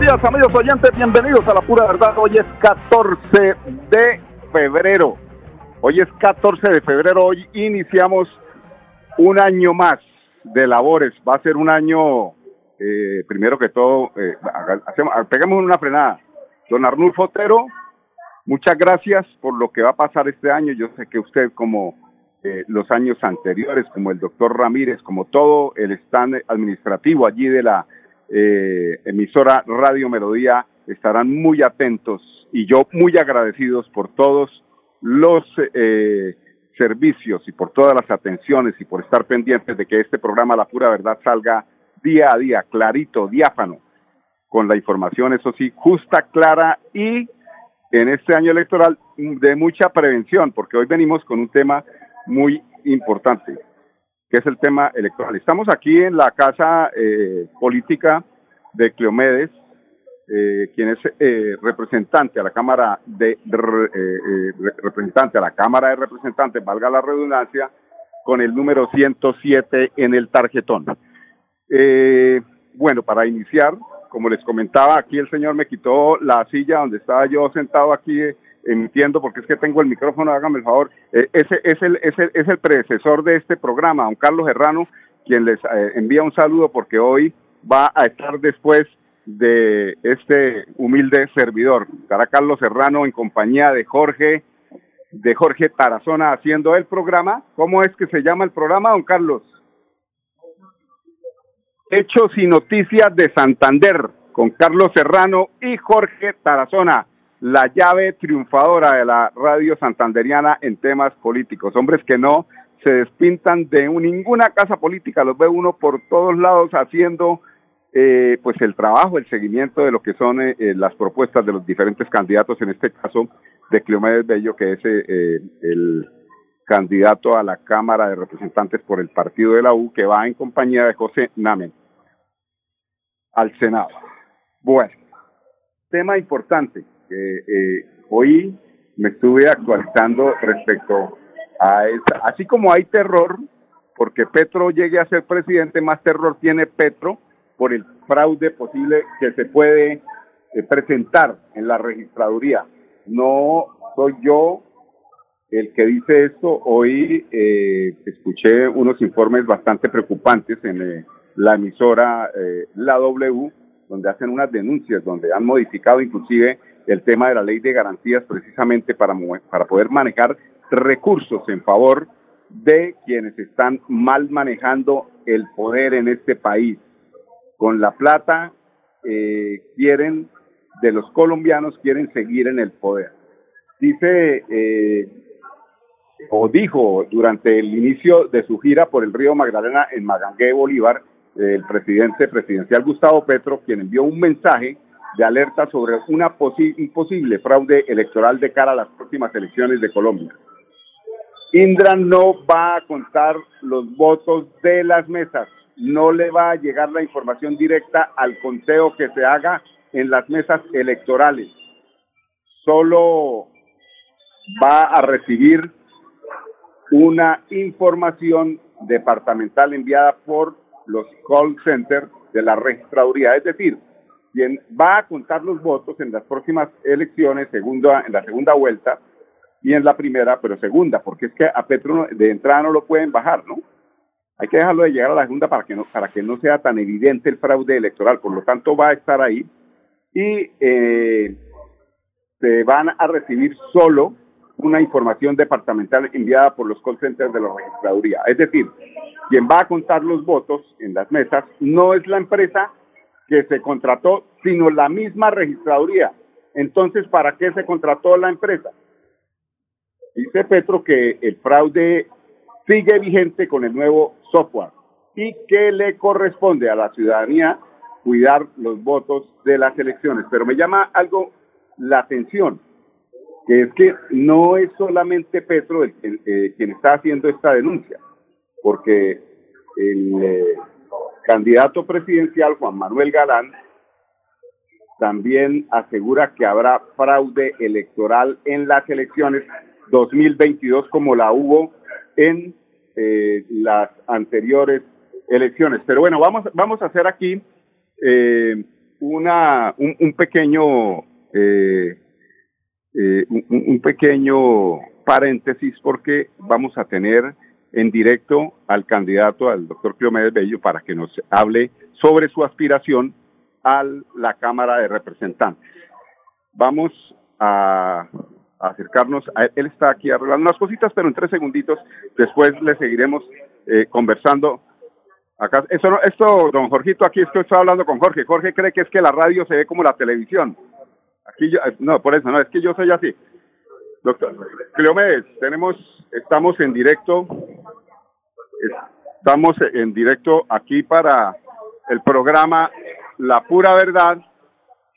Días, amigos oyentes. Bienvenidos a la pura verdad. Hoy es 14 de febrero. Hoy es 14 de febrero. Hoy iniciamos un año más de labores. Va a ser un año, eh, primero que todo, eh, hacemos, pegamos una frenada. Don Arnulfo Otero, muchas gracias por lo que va a pasar este año. Yo sé que usted, como eh, los años anteriores, como el doctor Ramírez, como todo el stand administrativo allí de la eh, emisora Radio Melodía estarán muy atentos y yo muy agradecidos por todos los eh, servicios y por todas las atenciones y por estar pendientes de que este programa La Pura Verdad salga día a día, clarito, diáfano, con la información, eso sí, justa, clara y en este año electoral de mucha prevención, porque hoy venimos con un tema muy importante que es el tema electoral. Estamos aquí en la casa eh, política de Cleomedes, eh, quien es eh, representante a la Cámara de representante a la Cámara de Representantes, valga la redundancia, con el número 107 en el tarjetón. bueno, para iniciar, como les comentaba, aquí el señor me quitó la silla donde estaba yo sentado aquí emitiendo, porque es que tengo el micrófono, hágame el favor, eh, ese es el, es, el, es el predecesor de este programa, don Carlos Herrano, quien les eh, envía un saludo porque hoy va a estar después de este humilde servidor. Estará Carlos Serrano en compañía de Jorge, de Jorge Tarazona haciendo el programa. ¿Cómo es que se llama el programa, don Carlos? Hechos y Noticias de Santander, con Carlos Serrano y Jorge Tarazona la llave triunfadora de la radio santanderiana en temas políticos. Hombres que no se despintan de ninguna casa política, los ve uno por todos lados haciendo eh, pues el trabajo, el seguimiento de lo que son eh, eh, las propuestas de los diferentes candidatos, en este caso de Cleomedes Bello, que es el candidato a la Cámara de Representantes por el partido de la U, que va en compañía de José Namen al Senado. Bueno, tema importante que eh, hoy me estuve actualizando respecto a esa. Así como hay terror porque Petro llegue a ser presidente, más terror tiene Petro por el fraude posible que se puede eh, presentar en la registraduría. No soy yo el que dice esto. Hoy eh, escuché unos informes bastante preocupantes en la emisora La W, donde hacen unas denuncias, donde han modificado inclusive el tema de la ley de garantías precisamente para, para poder manejar recursos en favor de quienes están mal manejando el poder en este país. Con la plata eh, quieren, de los colombianos quieren seguir en el poder. Dice, eh, o dijo durante el inicio de su gira por el río Magdalena en Magangué, Bolívar, el presidente presidencial Gustavo Petro, quien envió un mensaje de alerta sobre una un posible fraude electoral de cara a las próximas elecciones de Colombia. Indra no va a contar los votos de las mesas, no le va a llegar la información directa al conteo que se haga en las mesas electorales. Solo va a recibir una información departamental enviada por los call centers de la registraduría, es decir, quien va a contar los votos en las próximas elecciones, segunda, en la segunda vuelta y en la primera, pero segunda, porque es que a Petro de entrada no lo pueden bajar, ¿no? Hay que dejarlo de llegar a la segunda para que no, para que no sea tan evidente el fraude electoral, por lo tanto va a estar ahí y eh, se van a recibir solo una información departamental enviada por los call centers de la registraduría. Es decir, quien va a contar los votos en las mesas no es la empresa que se contrató, sino la misma registraduría. Entonces, ¿para qué se contrató la empresa? Dice Petro que el fraude sigue vigente con el nuevo software y que le corresponde a la ciudadanía cuidar los votos de las elecciones. Pero me llama algo la atención, es que no es solamente Petro el, eh, quien está haciendo esta denuncia, porque el eh, candidato presidencial Juan Manuel Galán también asegura que habrá fraude electoral en las elecciones 2022 como la hubo en eh, las anteriores elecciones. Pero bueno, vamos, vamos a hacer aquí una, un, pequeño un, pequeño paréntesis porque vamos a tener en directo al candidato, al doctor Cleomedes Bello, para que nos hable sobre su aspiración a la Cámara de Representantes. Vamos a, acercarnos, a él, está aquí arreglando unas cositas, pero en tres segunditos después le seguiremos eh, conversando. Acá, esto, esto, don Jorgito, aquí estoy hablando con Jorge. Jorge cree que es que la radio se ve como la televisión. Aquí yo, no, por eso, no, es que yo soy así. Doctor Cleomedes, tenemos, estamos en directo, estamos en directo aquí para el programa la pura verdad,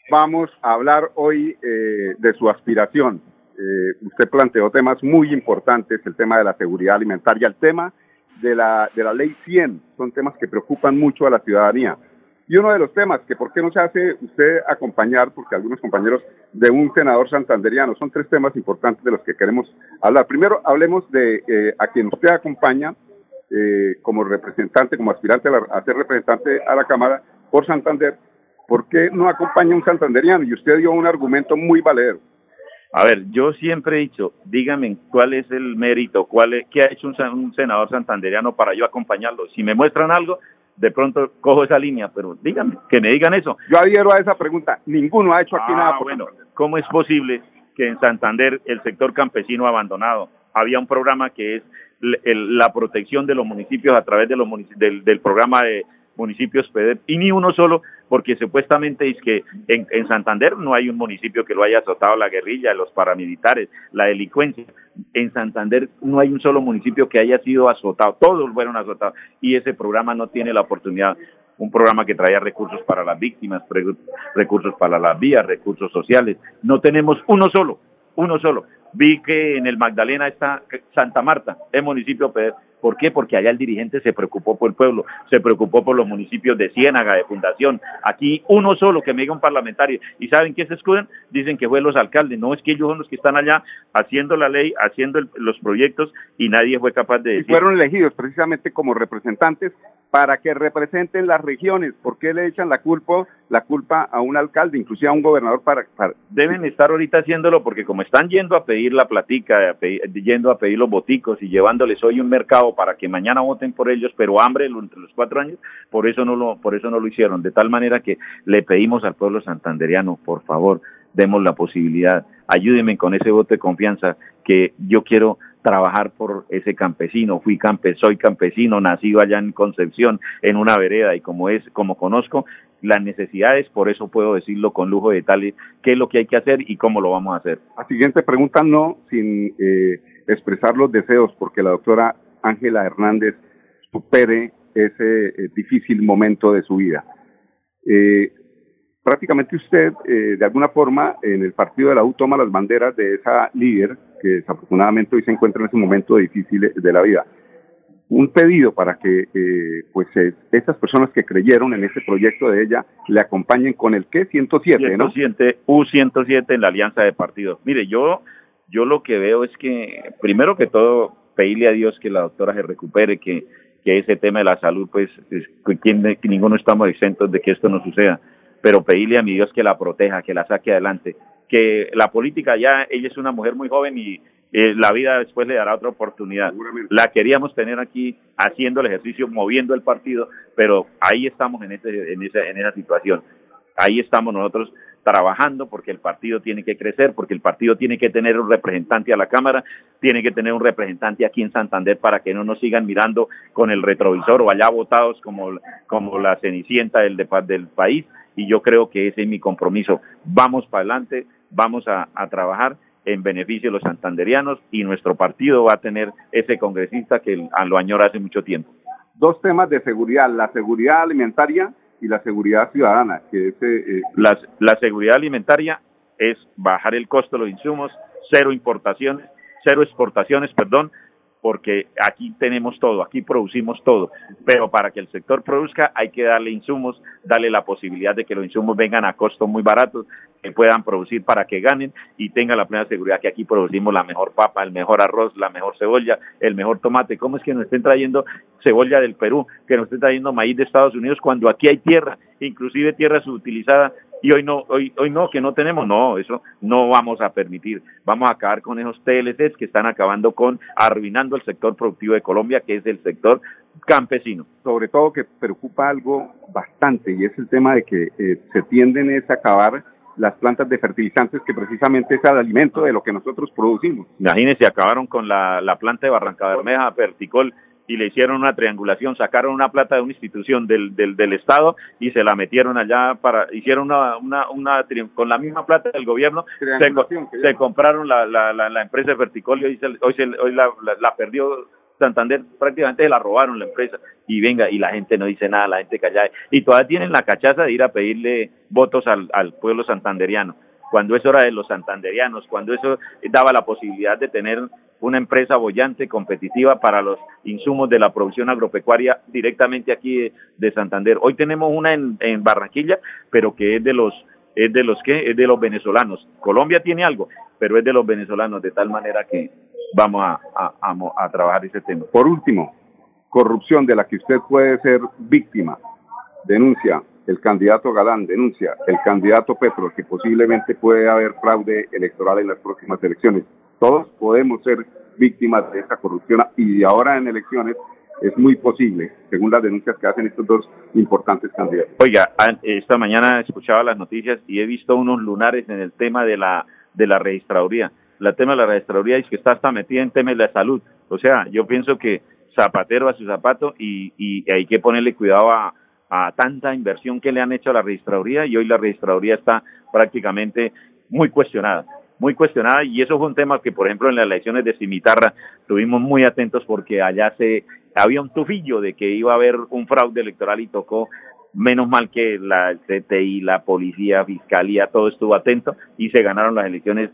vamos a hablar hoy eh, de su aspiración. Eh, usted planteó temas muy importantes, el tema de la seguridad alimentaria, el tema de la, de la ley 100, son temas que preocupan mucho a la ciudadanía. Y uno de los temas que por qué no se hace usted acompañar, porque algunos compañeros de un senador santanderiano, son tres temas importantes de los que queremos hablar. Primero, hablemos de eh, a quien usted acompaña como representante, como aspirante a, a, ser representante a la Cámara, por Santander, ¿por qué no acompaña un santanderiano? Y usted dio un argumento muy valedero. A ver, yo siempre he dicho, dígame cuál es el mérito, cuál es, qué ha hecho un, senador santanderiano para yo acompañarlo. Si me muestran algo, de pronto cojo esa línea, pero díganme, que me digan eso. Yo adhiero a esa pregunta. Ninguno ha hecho aquí ah, nada. bueno, ¿cómo es posible que en Santander el sector campesino abandonado había un programa que es la protección de los municipios a través de los del, del programa de municipios PEDEP y ni uno solo, porque supuestamente es que en, en, Santander no hay un municipio que lo haya azotado la guerrilla, los paramilitares, la delincuencia. En Santander no hay un solo municipio que haya sido azotado, todos fueron azotados y ese programa no tiene la oportunidad. Un programa que traía recursos para las víctimas, recursos para las vías, recursos sociales. No tenemos uno solo, uno solo. Vi que en el Magdalena está Santa Marta, el municipio PEDEP ¿Por qué? Porque allá el dirigente se preocupó por el pueblo, se preocupó por los municipios de Ciénaga, de Fundación. Aquí uno solo que me diga un parlamentario. ¿Y saben qué se escudan? Dicen que fue los alcaldes. No, es que ellos son los que están allá haciendo la ley, haciendo los proyectos y nadie fue capaz de decir. Y fueron elegidos precisamente como representantes para que representen las regiones. ¿Por qué le echan la culpa, la culpa a un alcalde, inclusive a un gobernador? Para, Deben estar ahorita haciéndolo porque como están yendo a pedir la platica, yendo a pedir los boticos y llevándoles hoy un mercado para que mañana voten por ellos, pero hambre entre los cuatro años, por eso no lo, por eso no lo hicieron. De tal manera que le pedimos al pueblo santanderiano, por favor, demos la posibilidad, ayúdenme con ese voto de confianza que yo quiero trabajar por ese campesino, fui campe, soy campesino, nacido allá en Concepción, en una vereda, y como es, como conozco las necesidades, por eso puedo decirlo con lujo de detalles, qué es lo que hay que hacer y cómo lo vamos a hacer. La siguiente pregunta no, sin eh, expresar los deseos, porque la doctora Ángela Hernández supere ese eh, difícil momento de su vida. Eh, prácticamente usted, eh, de alguna forma, en el partido de la U toma las banderas de esa líder que desafortunadamente hoy se encuentra en ese momento difícil de la vida. Un pedido para que pues esas personas que creyeron en ese proyecto de ella le acompañen con el que 107, 107 ¿no? U107 en la alianza de partidos. Mire, yo yo lo que veo es que primero que todo pedirle a Dios que la doctora se recupere, que, que ese tema de la salud, pues, que ninguno estamos exentos de que esto no suceda, pero pedirle a mi Dios que la proteja, que la saque adelante, que la política ya, ella es una mujer muy joven y eh, la vida después le dará otra oportunidad. La queríamos tener aquí haciendo el ejercicio, moviendo el partido, pero ahí estamos en, ese, en, esa, en esa situación. Ahí estamos nosotros trabajando porque el partido tiene que crecer, porque el partido tiene que tener un representante a la Cámara, tiene que tener un representante aquí en Santander para que no nos sigan mirando con el retrovisor o allá votados como, como la cenicienta del, del país. Y yo creo que ese es mi compromiso. Vamos para adelante, vamos a, a trabajar en beneficio de los santanderianos y nuestro partido va a tener ese congresista que lo añora hace mucho tiempo. Dos temas de seguridad, la seguridad alimentaria y la seguridad ciudadana, que es... Eh, la, la seguridad alimentaria es bajar el costo de los insumos, cero importaciones, cero exportaciones, perdón, porque aquí tenemos todo, aquí producimos todo, pero para que el sector produzca hay que darle insumos, darle la posibilidad de que los insumos vengan a costos muy baratos, que puedan producir para que ganen y tengan la plena seguridad que aquí producimos la mejor papa, el mejor arroz, la mejor cebolla, el mejor tomate. ¿Cómo es que nos estén trayendo cebolla del Perú, que nos estén trayendo maíz de Estados Unidos cuando aquí hay tierra, inclusive tierra subutilizada y hoy no, hoy, hoy no, que no tenemos, no, eso no vamos a permitir. Vamos a acabar con esos TLCs que están acabando con, arruinando el sector productivo de Colombia, que es el sector campesino. Sobre todo que preocupa algo bastante y es el tema de que eh, se tienden a acabar las plantas de fertilizantes que precisamente es el alimento de lo que nosotros producimos. Imagínense, acabaron con la, la planta de Barranca Bermeja, Verticol, y le hicieron una triangulación, sacaron una plata de una institución del, del, del Estado y se la metieron allá para, hicieron una, una, una con la misma plata del gobierno, se, compraron la, la, la, empresa de Verticol y hoy, se, hoy, se, hoy la, la, perdió Santander, prácticamente se la robaron la empresa. Y venga, y la gente no dice nada, la gente callada, y todavía tienen la cachaza de ir a pedirle votos al, al pueblo santanderiano. Cuando eso era de los santanderianos, cuando eso daba la posibilidad de tener una empresa bollante, competitiva para los insumos de la producción agropecuaria directamente aquí de, Santander. Hoy tenemos una en, Barranquilla, pero que es de los es de los que es de los venezolanos. Colombia tiene algo, pero es de los venezolanos de tal manera que vamos a, a, a trabajar ese tema. Por último, corrupción de la que usted puede ser víctima. Denuncia el candidato Galán denuncia el candidato Petro que posiblemente puede haber fraude electoral en las próximas elecciones. Todos podemos ser víctimas de esta corrupción y ahora en elecciones es muy posible, según las denuncias que hacen estos dos importantes candidatos. Oiga, esta mañana escuchaba las noticias y he visto unos lunares en el tema de la de la registraduría. La tema de la registraduría es que está hasta metida en temas de la salud. O sea, yo pienso que zapatero a su zapato y, y hay que ponerle cuidado a, a tanta inversión que le han hecho a la registraduría y hoy la registraduría está prácticamente muy cuestionada, muy cuestionada y eso fue un tema que por ejemplo en las elecciones de Cimitarra tuvimos muy atentos porque allá se había un tufillo de que iba a haber un fraude electoral y tocó menos mal que la CTI, la policía, fiscalía, todo estuvo atento y se ganaron las elecciones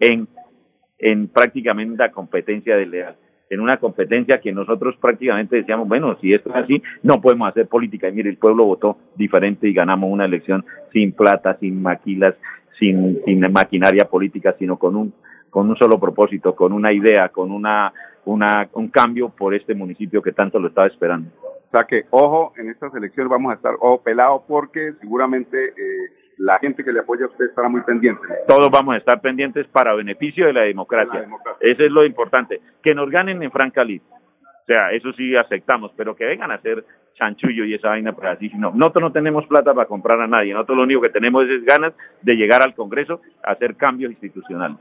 en en prácticamente la competencia desleal en una competencia que nosotros prácticamente decíamos, bueno, si esto es así, no podemos hacer política. Y mire, el pueblo votó diferente y ganamos una elección sin plata, sin maquilas, sin, sin maquinaria política, sino con un, con un solo propósito, con una idea, con una, una, un cambio por este municipio que tanto lo estaba esperando. O sea que, ojo, en estas elecciones vamos a estar ojo pelado porque seguramente eh, la gente que le apoya a usted estará muy pendiente. Todos vamos a estar pendientes para beneficio de la democracia. Eso es lo importante. Que nos ganen en franca. O sea, eso sí aceptamos, pero que vengan a hacer chanchullo y esa vaina para así. No, nosotros no tenemos plata para comprar a nadie. Nosotros lo único que tenemos es ganas de llegar al Congreso a hacer cambios institucionales.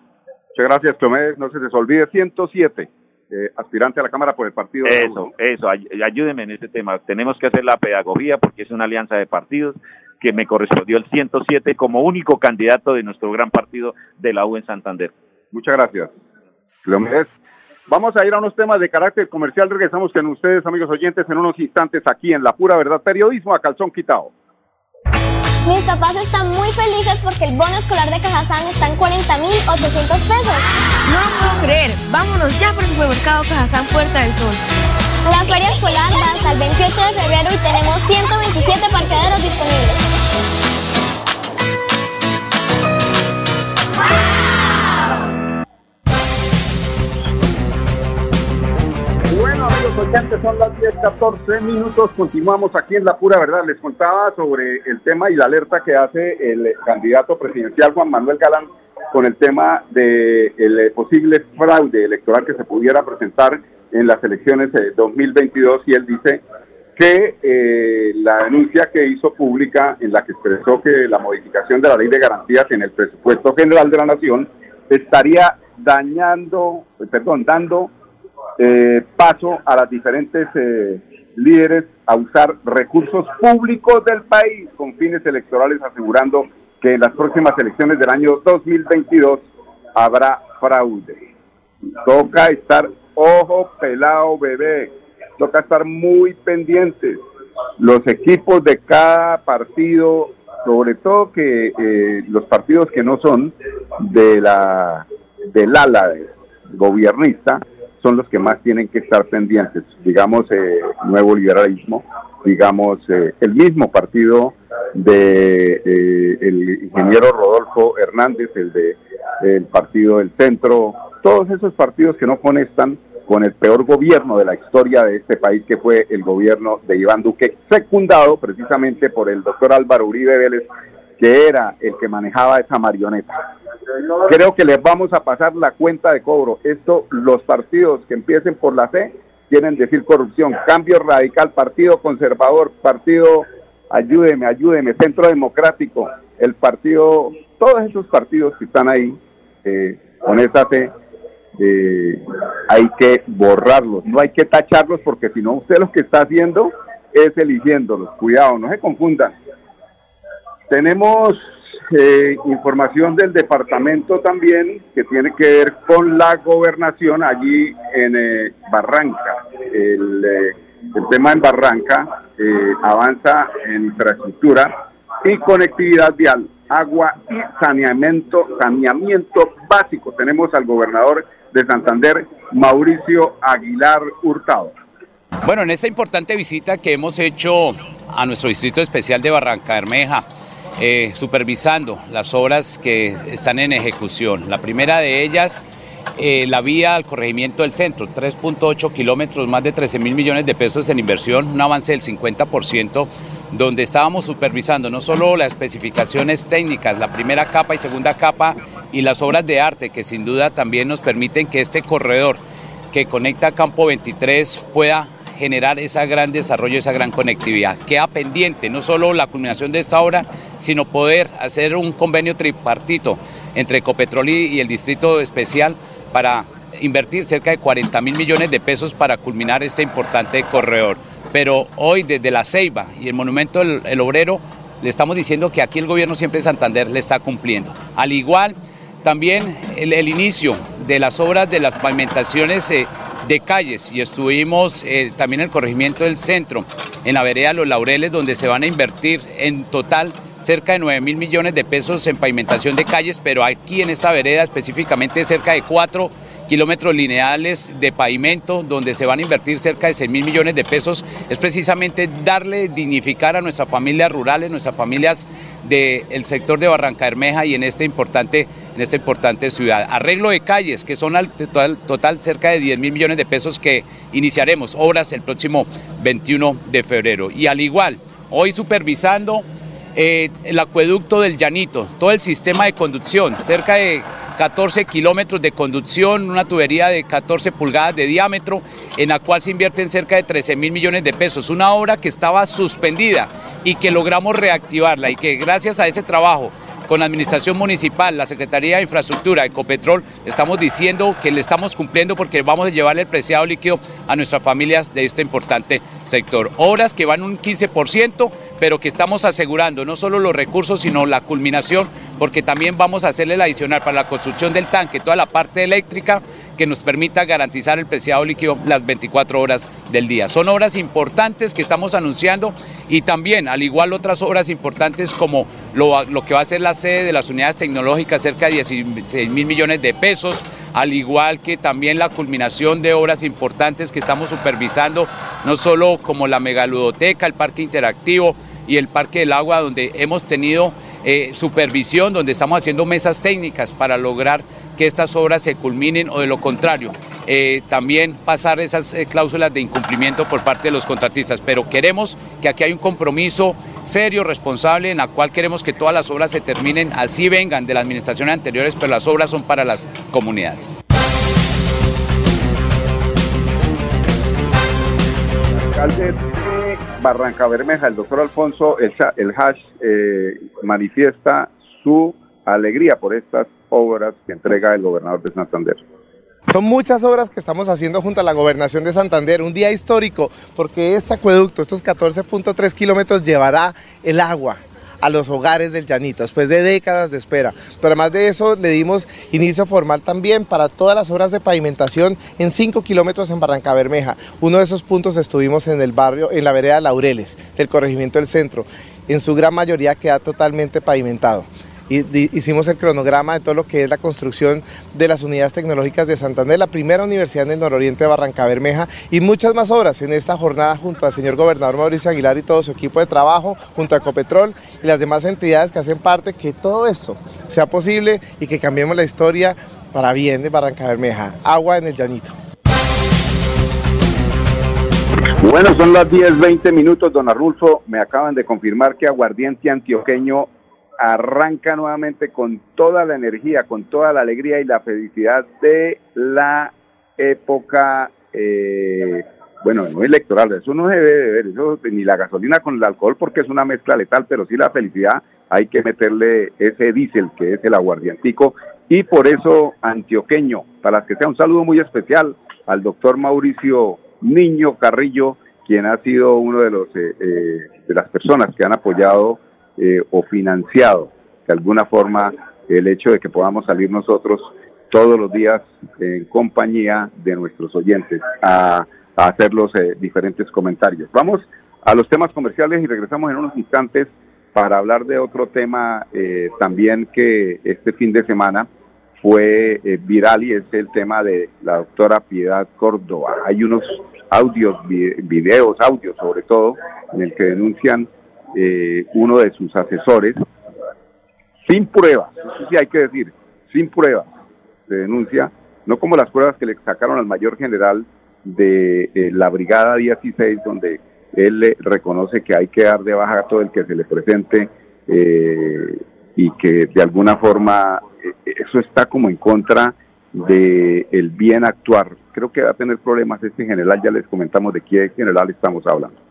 Muchas gracias, Tomé. No se les olvide 107. Eh, aspirante a la Cámara por el partido. Eso, eso, ayúdenme en este tema. Tenemos que hacer la pedagogía porque es una alianza de partidos que me correspondió el 107 como único candidato de nuestro gran partido de la U en Santander. Muchas gracias. Vamos a ir a unos temas de carácter comercial. Regresamos con ustedes, amigos oyentes, en unos instantes aquí en La Pura Verdad Periodismo a Calzón Quitado. Mis papás están muy felices porque el bono escolar de Cajazán está en 40.800 pesos. No lo puedo creer. Vámonos ya por el supermercado Cajazán Puerta del Sol. La feria escolar va hasta el 28 de febrero y tenemos 127 parqueaderos disponibles. Son las 10, 14 minutos, continuamos aquí en La Pura Verdad. Les contaba sobre el tema y la alerta que hace el candidato presidencial Juan Manuel Galán con el tema del de posible fraude electoral que se pudiera presentar en las elecciones de 2022 y él dice que eh, la denuncia que hizo pública en la que expresó que la modificación de la ley de garantías en el presupuesto general de la nación estaría dañando, perdón, dando eh, paso a las diferentes eh, líderes a usar recursos públicos del país con fines electorales, asegurando que en las próximas elecciones del año 2022 habrá fraude. Toca estar ojo pelado bebé, toca estar muy pendientes. Los equipos de cada partido sobre todo que eh, los partidos que no son de la del ala gobernista son los que más tienen que estar pendientes. Digamos, eh, Nuevo Liberalismo, digamos, eh, el mismo partido de eh, el ingeniero Rodolfo Hernández, el de el partido del centro, todos esos partidos que no conectan con el peor gobierno de la historia de este país, que fue el gobierno de Iván Duque, secundado precisamente por el doctor Álvaro Uribe Vélez, que era el que manejaba esa marioneta. Creo que les vamos a pasar la cuenta de cobro. Esto, los partidos que empiecen por la C, quieren decir corrupción. Cambio radical, partido conservador, partido, ayúdeme, ayúdeme, centro democrático, el partido, todos esos partidos que están ahí eh, con esa C, eh, hay que borrarlos, no hay que tacharlos porque si no usted lo que está haciendo es eligiéndolos. Cuidado, no se confundan. Tenemos eh, información del departamento también que tiene que ver con la gobernación allí en eh, Barranca. El, eh, el, tema en Barranca avanza en infraestructura y conectividad vial, agua y saneamiento, saneamiento básico. Tenemos al gobernador de Santander, Mauricio Aguilar Hurtado. Bueno, en esta importante visita que hemos hecho a nuestro distrito especial de Barranca Bermeja, eh, supervisando las obras que están en ejecución. La primera de ellas, eh, la vía al corregimiento del centro, 3.8 kilómetros, más de 13 mil millones de pesos en inversión, un avance del 50%, donde estábamos supervisando no solo las especificaciones técnicas, la primera capa y segunda capa y las obras de arte, que sin duda también nos permiten que este corredor que conecta Campo 23 pueda generar ese gran desarrollo, esa gran conectividad. Queda pendiente no solo la culminación de esta obra, sino poder hacer un convenio tripartito entre Ecopetrol y el Distrito Especial para invertir cerca de 40 mil millones de pesos para culminar este importante corredor. Pero hoy desde la Ceiba y el Monumento del Obrero le estamos diciendo que aquí el gobierno siempre de Santander le está cumpliendo. Al igual también el, inicio de las obras de las pavimentaciones eh, de calles y estuvimos eh, también en el corregimiento del centro, en la vereda Los Laureles, donde se van a invertir en total cerca de 9 mil millones de pesos en pavimentación de calles, pero aquí en esta vereda específicamente cerca de 4 kilómetros lineales de pavimento donde se van a invertir cerca de 6 mil millones de pesos, es precisamente darle, dignificar a nuestras familias rurales, nuestras familias del sector de Barranca Bermeja y en, este importante, en esta importante ciudad. Arreglo de calles, que son al total, cerca de 10 mil millones de pesos que iniciaremos obras el próximo 21 de febrero. Y al igual, hoy supervisando eh, el acueducto del Llanito, todo el sistema de conducción, cerca de 14 kilómetros de conducción, una tubería de 14 pulgadas de diámetro, en la cual se invierten cerca de 13 mil millones de pesos. Una obra que estaba suspendida y que logramos reactivarla y que gracias a ese trabajo con la Administración Municipal, la Secretaría de Infraestructura, Ecopetrol, estamos diciendo que le estamos cumpliendo porque vamos a llevarle el preciado líquido a nuestras familias de este importante sector. Obras que van un 15%, pero que estamos asegurando no solo los recursos, sino la culminación, porque también vamos a hacerle la adicional para la construcción del tanque, toda la parte eléctrica, que nos permita garantizar el preciado líquido las 24 horas del día. Son obras importantes que estamos anunciando y también, al igual otras obras importantes como lo, lo que va a ser la sede de las unidades tecnológicas, cerca de 16 mil millones de pesos, al igual que también la culminación de obras importantes que estamos supervisando, no solo como la megaludoteca, el parque interactivo y el parque del agua, donde hemos tenido eh, supervisión, donde estamos haciendo mesas técnicas para lograr que estas obras se culminen o de lo contrario, eh, también pasar esas eh, cláusulas de incumplimiento por parte de los contratistas. Pero queremos que aquí hay un compromiso serio, responsable, en la cual queremos que todas las obras se terminen, así vengan de las administraciones anteriores, pero las obras son para las comunidades. Alcalde de Barranca Bermeja, el doctor Alfonso El, el Hash, eh, manifiesta su alegría por estas obras que entrega el gobernador de Santander. Son muchas obras que estamos haciendo junto a la Gobernación de Santander, un día histórico, porque este acueducto, estos 14.3 kilómetros, llevará el agua a los hogares del Llanito, después de décadas de espera. Pero además de eso, le dimos inicio formal también para todas las obras de pavimentación en 5 kilómetros en Barranca Bermeja. Uno de esos puntos estuvimos en el barrio, en la vereda Laureles, del corregimiento del centro. en su gran mayoría queda totalmente pavimentado hicimos el cronograma de todo lo que es la construcción de las unidades tecnológicas de Santander, la primera universidad en el nororiente de Barranca Bermeja y muchas más obras en esta jornada junto al señor gobernador Mauricio Aguilar y todo su equipo de trabajo, junto a Ecopetrol y las demás entidades que hacen parte, que todo esto sea posible y que cambiemos la historia para bien de Barranca Bermeja. Agua en el llanito. Bueno, son las 10, 20 minutos, don Arnulfo. Me acaban de confirmar que Aguardiente Antioqueño arranca nuevamente con toda la energía, con toda la alegría y la felicidad de la época, eh, bueno, no electoral, eso no se debe de ver, eso ni la gasolina con el alcohol porque es una mezcla letal, pero sí la felicidad hay que meterle ese diésel que es el aguardientico y por eso antioqueño, para que sea un saludo muy especial al doctor Mauricio Niño Carrillo, quien ha sido uno de los eh, eh, de las personas que han apoyado eh, o financiado de alguna forma el hecho de que podamos salir nosotros todos los días en compañía de nuestros oyentes a, hacer los eh, diferentes comentarios. Vamos a los temas comerciales y regresamos en unos instantes para hablar de otro tema eh, también que este fin de semana fue viral y es el tema de la doctora Piedad Córdoba. Hay unos audios, videos, audios sobre todo, en el que denuncian eh, uno de sus asesores, sin pruebas, eso sí hay que decir, sin pruebas, se denuncia, no como las pruebas que le sacaron al mayor general de eh, la Brigada 16, donde él le reconoce que hay que dar de baja a todo el que se le presente eh, y que de alguna forma eso está como en contra de el bien actuar. Creo que va a tener problemas este general, ya les comentamos de qué general estamos hablando.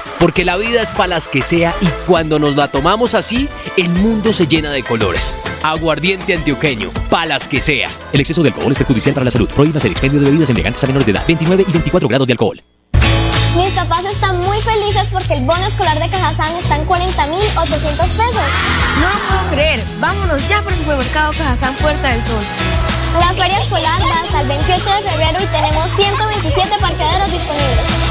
porque la vida es para las que sea y cuando nos la tomamos así, el mundo se llena de colores. Aguardiente antioqueño, palas que sea. El exceso de alcohol es perjudicial para la salud. Prohíbas el expendio de bebidas elegantes a menores de edad. 29 y 24 grados de alcohol. Mis papás están muy felices porque el bono escolar de Cajazán está en 40.800 pesos. No lo puedo creer. Vámonos ya por el supermercado Cajazán Puerta del Sol. La feria escolar va hasta el 28 de febrero y tenemos 127 parqueaderos disponibles.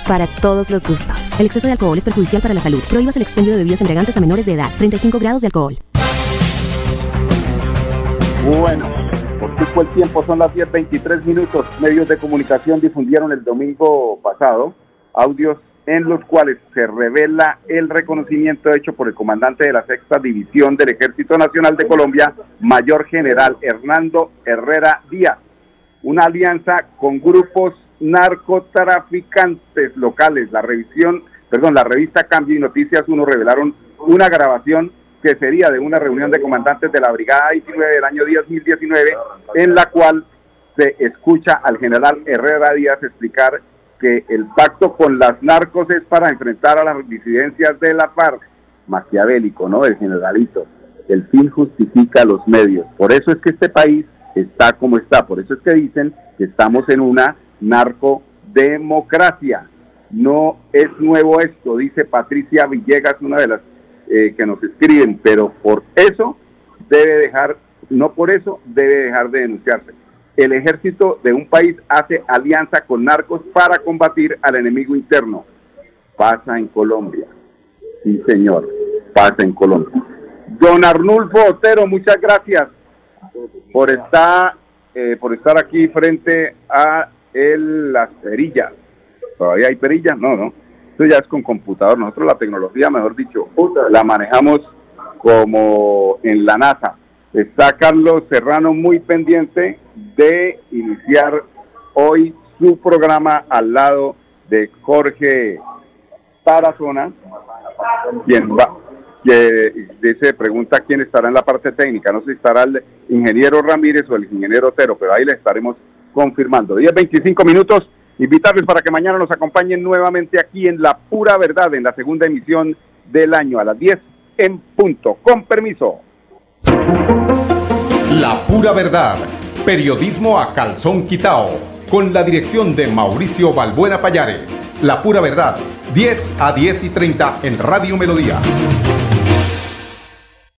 para todos los gustos. El exceso de alcohol es perjudicial para la salud. Prohíbas el expendio de bebidas embriagantes a menores de edad. 35 grados de alcohol. Bueno, por supuesto el tiempo son las 10.23 minutos. Medios de comunicación difundieron el domingo pasado audios en los cuales se revela el reconocimiento hecho por el comandante de la sexta división del Ejército Nacional de Colombia, Mayor General Hernando Herrera Díaz. Una alianza con grupos narcotraficantes locales. La revisión, perdón, la revista Cambio y Noticias Uno revelaron una grabación que sería de una reunión de comandantes de la Brigada 19 del año 2019, en la cual se escucha al general Herrera Díaz explicar que el pacto con las narcos es para enfrentar a las disidencias de la FARC. Maquiavélico, ¿no? El generalito. El fin justifica los medios. Por eso es que este país está como está. Por eso es que dicen que estamos en una narcodemocracia. No es nuevo esto, dice Patricia Villegas, una de las eh, que nos escriben, pero por eso debe dejar, no por eso debe dejar de denunciarse. El ejército de un país hace alianza con narcos para combatir al enemigo interno. Pasa en Colombia. Sí, señor, pasa en Colombia. Don Arnulfo Otero, muchas gracias por estar, eh, por estar aquí frente a el, las perillas. ¿Todavía hay perillas? No, no. Esto ya es con computador. Nosotros la tecnología, mejor dicho, la manejamos como en la NASA. Está Carlos Serrano muy pendiente de iniciar hoy su programa al lado de Jorge Tarazona, quien va, que dice, pregunta quién estará en la parte técnica, no sé si estará el ingeniero Ramírez o el ingeniero Otero, pero ahí le estaremos confirmando. 10, 25 minutos, invitarles para que mañana nos acompañen nuevamente aquí en La Pura Verdad, en la segunda emisión del año, a las 10 en punto. Con permiso. La Pura Verdad, periodismo a calzón quitao, con la dirección de Mauricio Balbuena Payares. La Pura Verdad, 10 a 10 y 30 en Radio Melodía.